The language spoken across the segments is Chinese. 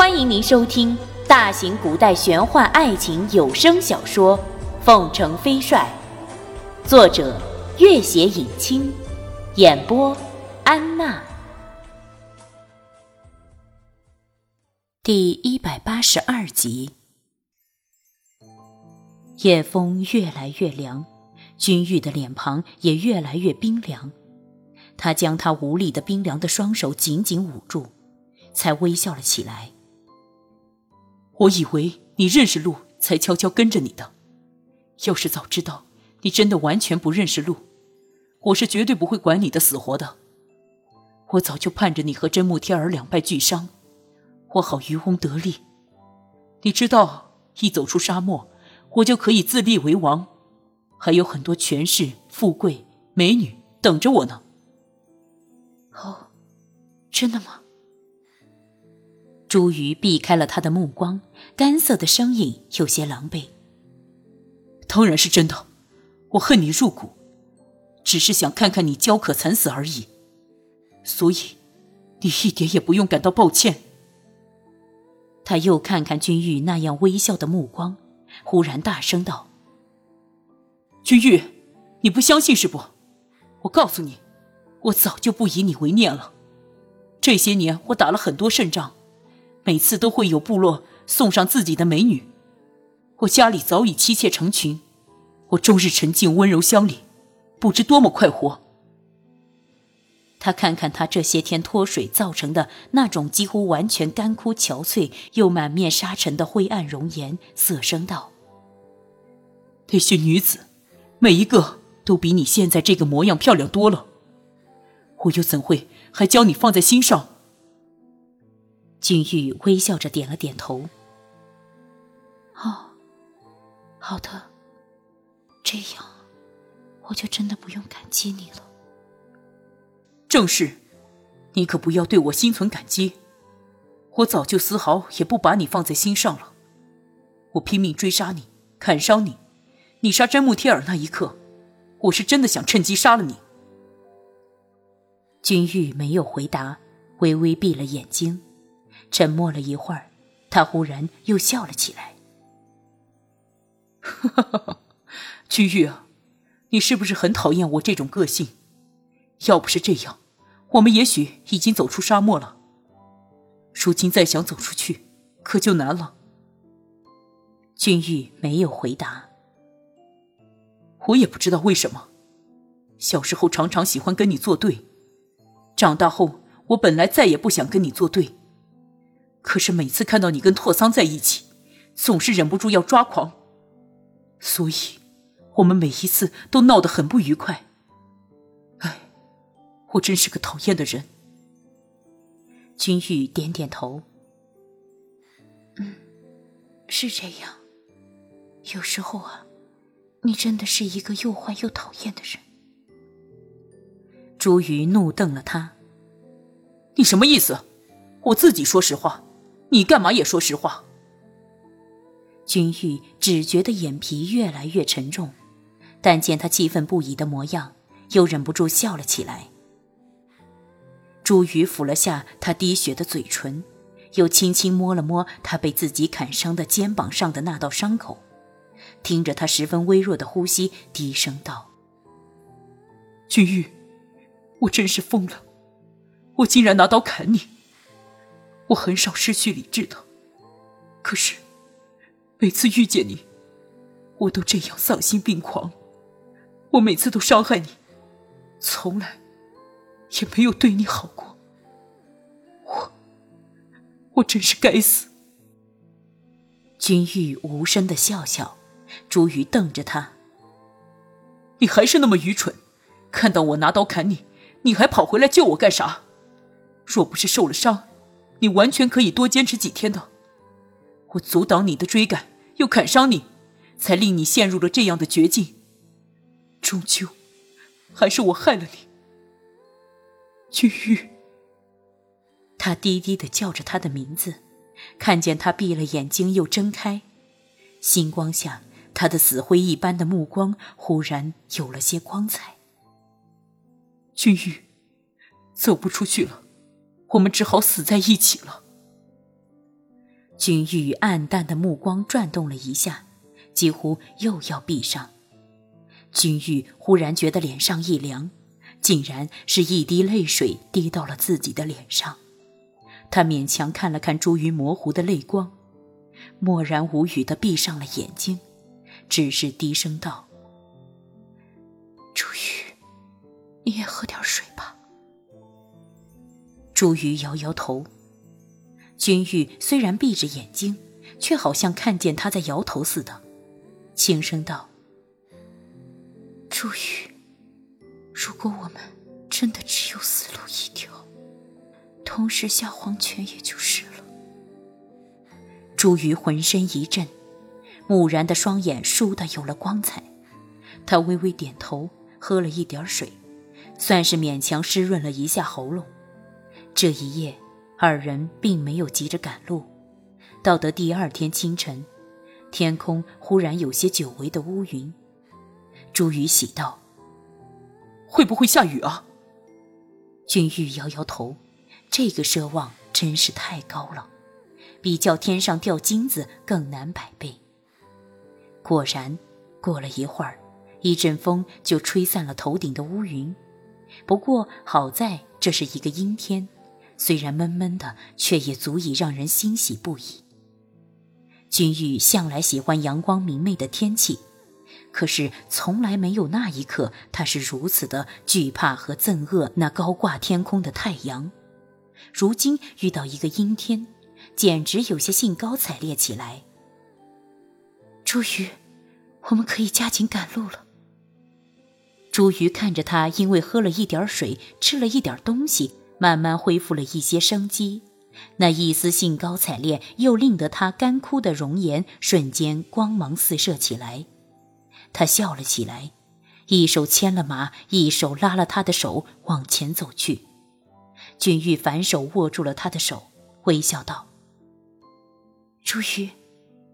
欢迎您收听大型古代玄幻爱情有声小说《凤城飞帅》，作者：月写影清，演播：安娜。第一百八十二集。夜风越来越凉，君玉的脸庞也越来越冰凉。他将他无力的冰凉的双手紧紧捂住，才微笑了起来。我以为你认识路，才悄悄跟着你的。要是早知道你真的完全不认识路，我是绝对不会管你的死活的。我早就盼着你和真木天儿两败俱伤，我好渔翁得利。你知道，一走出沙漠，我就可以自立为王，还有很多权势、富贵、美女等着我呢。哦，真的吗？朱瑜避开了他的目光，干涩的声音有些狼狈。当然是真的，我恨你入骨，只是想看看你焦渴惨死而已。所以，你一点也不用感到抱歉。他又看看君玉那样微笑的目光，忽然大声道：“君玉，你不相信是不？我告诉你，我早就不以你为念了。这些年我打了很多胜仗。”每次都会有部落送上自己的美女，我家里早已妻妾成群，我终日沉浸温柔乡里，不知多么快活。他看看他这些天脱水造成的那种几乎完全干枯憔悴又满面沙尘的灰暗容颜，色声道：“那些女子，每一个都比你现在这个模样漂亮多了，我又怎会还将你放在心上？”君玉微笑着点了点头。哦，好的，这样我就真的不用感激你了。正是，你可不要对我心存感激。我早就丝毫也不把你放在心上了。我拼命追杀你，砍伤你。你杀詹木天尔那一刻，我是真的想趁机杀了你。君玉没有回答，微微闭了眼睛。沉默了一会儿，他忽然又笑了起来。哈哈哈哈君玉啊，你是不是很讨厌我这种个性？要不是这样，我们也许已经走出沙漠了。如今再想走出去，可就难了。君玉没有回答。我也不知道为什么，小时候常常喜欢跟你作对，长大后我本来再也不想跟你作对。可是每次看到你跟拓桑在一起，总是忍不住要抓狂，所以，我们每一次都闹得很不愉快。唉，我真是个讨厌的人。君玉点点头，嗯，是这样。有时候啊，你真的是一个又坏又讨厌的人。朱瑜怒瞪了他：“你什么意思？我自己说实话。”你干嘛也说实话？君玉只觉得眼皮越来越沉重，但见他气愤不已的模样，又忍不住笑了起来。朱瑜抚了下他滴血的嘴唇，又轻轻摸了摸他被自己砍伤的肩膀上的那道伤口，听着他十分微弱的呼吸，低声道：“君玉，我真是疯了，我竟然拿刀砍你。”我很少失去理智的，可是每次遇见你，我都这样丧心病狂。我每次都伤害你，从来也没有对你好过。我，我真是该死。君玉无声的笑笑，朱瑜瞪着他：“你还是那么愚蠢，看到我拿刀砍你，你还跑回来救我干啥？若不是受了伤。”你完全可以多坚持几天的，我阻挡你的追赶，又砍伤你，才令你陷入了这样的绝境。终究，还是我害了你，君玉。他低低的叫着他的名字，看见他闭了眼睛又睁开，星光下，他的死灰一般的目光忽然有了些光彩。君玉，走不出去了。我们只好死在一起了。君玉暗淡的目光转动了一下，几乎又要闭上。君玉忽然觉得脸上一凉，竟然是一滴泪水滴到了自己的脸上。他勉强看了看朱鱼模糊的泪光，默然无语的闭上了眼睛，只是低声道：“朱鱼，你也喝点水。”朱鱼摇摇头。君玉虽然闭着眼睛，却好像看见他在摇头似的，轻声道：“朱玉，如果我们真的只有死路一条，同时下黄泉也就是了。”朱玉浑身一震，木然的双眼倏地有了光彩。他微微点头，喝了一点水，算是勉强湿润了一下喉咙。这一夜。二人并没有急着赶路，到得第二天清晨，天空忽然有些久违的乌云。朱雨喜道：“会不会下雨啊？”君玉摇摇头，这个奢望真是太高了，比叫天上掉金子更难百倍。果然，过了一会儿，一阵风就吹散了头顶的乌云。不过好在这是一个阴天。虽然闷闷的，却也足以让人欣喜不已。君玉向来喜欢阳光明媚的天气，可是从来没有那一刻，他是如此的惧怕和憎恶那高挂天空的太阳。如今遇到一个阴天，简直有些兴高采烈起来。朱鱼，我们可以加紧赶路了。朱鱼看着他，因为喝了一点水，吃了一点东西。慢慢恢复了一些生机，那一丝兴高采烈，又令得他干枯的容颜瞬间光芒四射起来。他笑了起来，一手牵了马，一手拉了他的手往前走去。君玉反手握住了他的手，微笑道：“朱玉，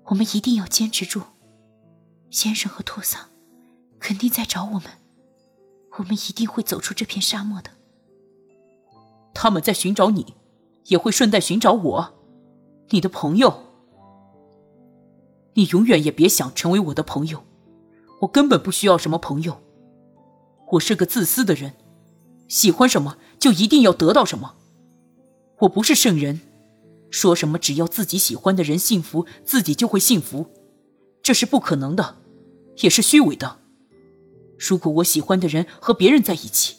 我们一定要坚持住。先生和拓桑肯定在找我们，我们一定会走出这片沙漠的。”他们在寻找你，也会顺带寻找我，你的朋友。你永远也别想成为我的朋友，我根本不需要什么朋友。我是个自私的人，喜欢什么就一定要得到什么。我不是圣人，说什么只要自己喜欢的人幸福，自己就会幸福，这是不可能的，也是虚伪的。如果我喜欢的人和别人在一起，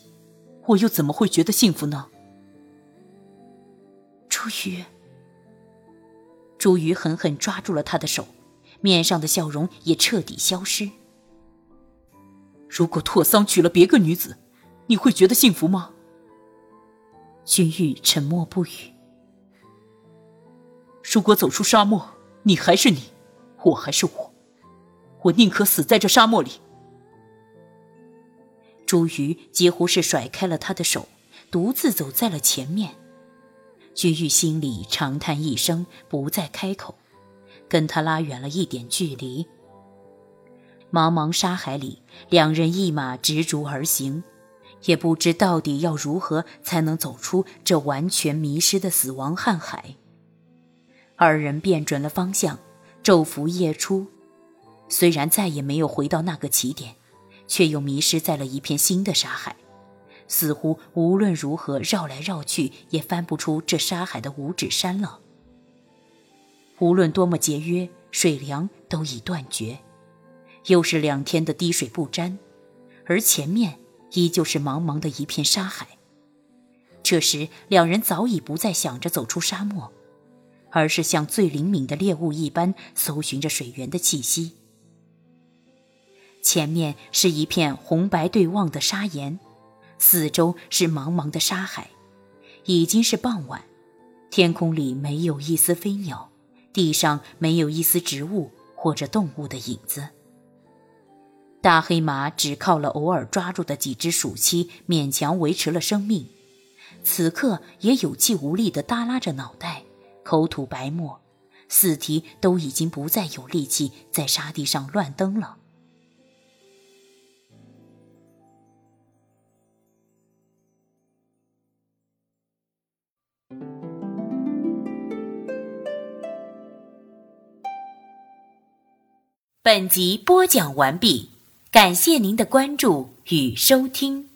我又怎么会觉得幸福呢？朱鱼，朱鱼狠狠抓住了他的手，面上的笑容也彻底消失。如果拓桑娶了别个女子，你会觉得幸福吗？君玉沉默不语。如果走出沙漠，你还是你，我还是我，我宁可死在这沙漠里。朱鱼几乎是甩开了他的手，独自走在了前面。居玉心里长叹一声，不再开口，跟他拉远了一点距离。茫茫沙海里，两人一马执着而行，也不知到底要如何才能走出这完全迷失的死亡瀚海。二人辨准了方向，昼伏夜出，虽然再也没有回到那个起点，却又迷失在了一片新的沙海。似乎无论如何绕来绕去，也翻不出这沙海的五指山了。无论多么节约，水粮都已断绝，又是两天的滴水不沾，而前面依旧是茫茫的一片沙海。这时，两人早已不再想着走出沙漠，而是像最灵敏的猎物一般搜寻着水源的气息。前面是一片红白对望的沙岩。四周是茫茫的沙海，已经是傍晚，天空里没有一丝飞鸟，地上没有一丝植物或者动物的影子。大黑马只靠了偶尔抓住的几只鼠栖，勉强维持了生命，此刻也有气无力地耷拉着脑袋，口吐白沫，四蹄都已经不再有力气在沙地上乱蹬了。本集播讲完毕，感谢您的关注与收听。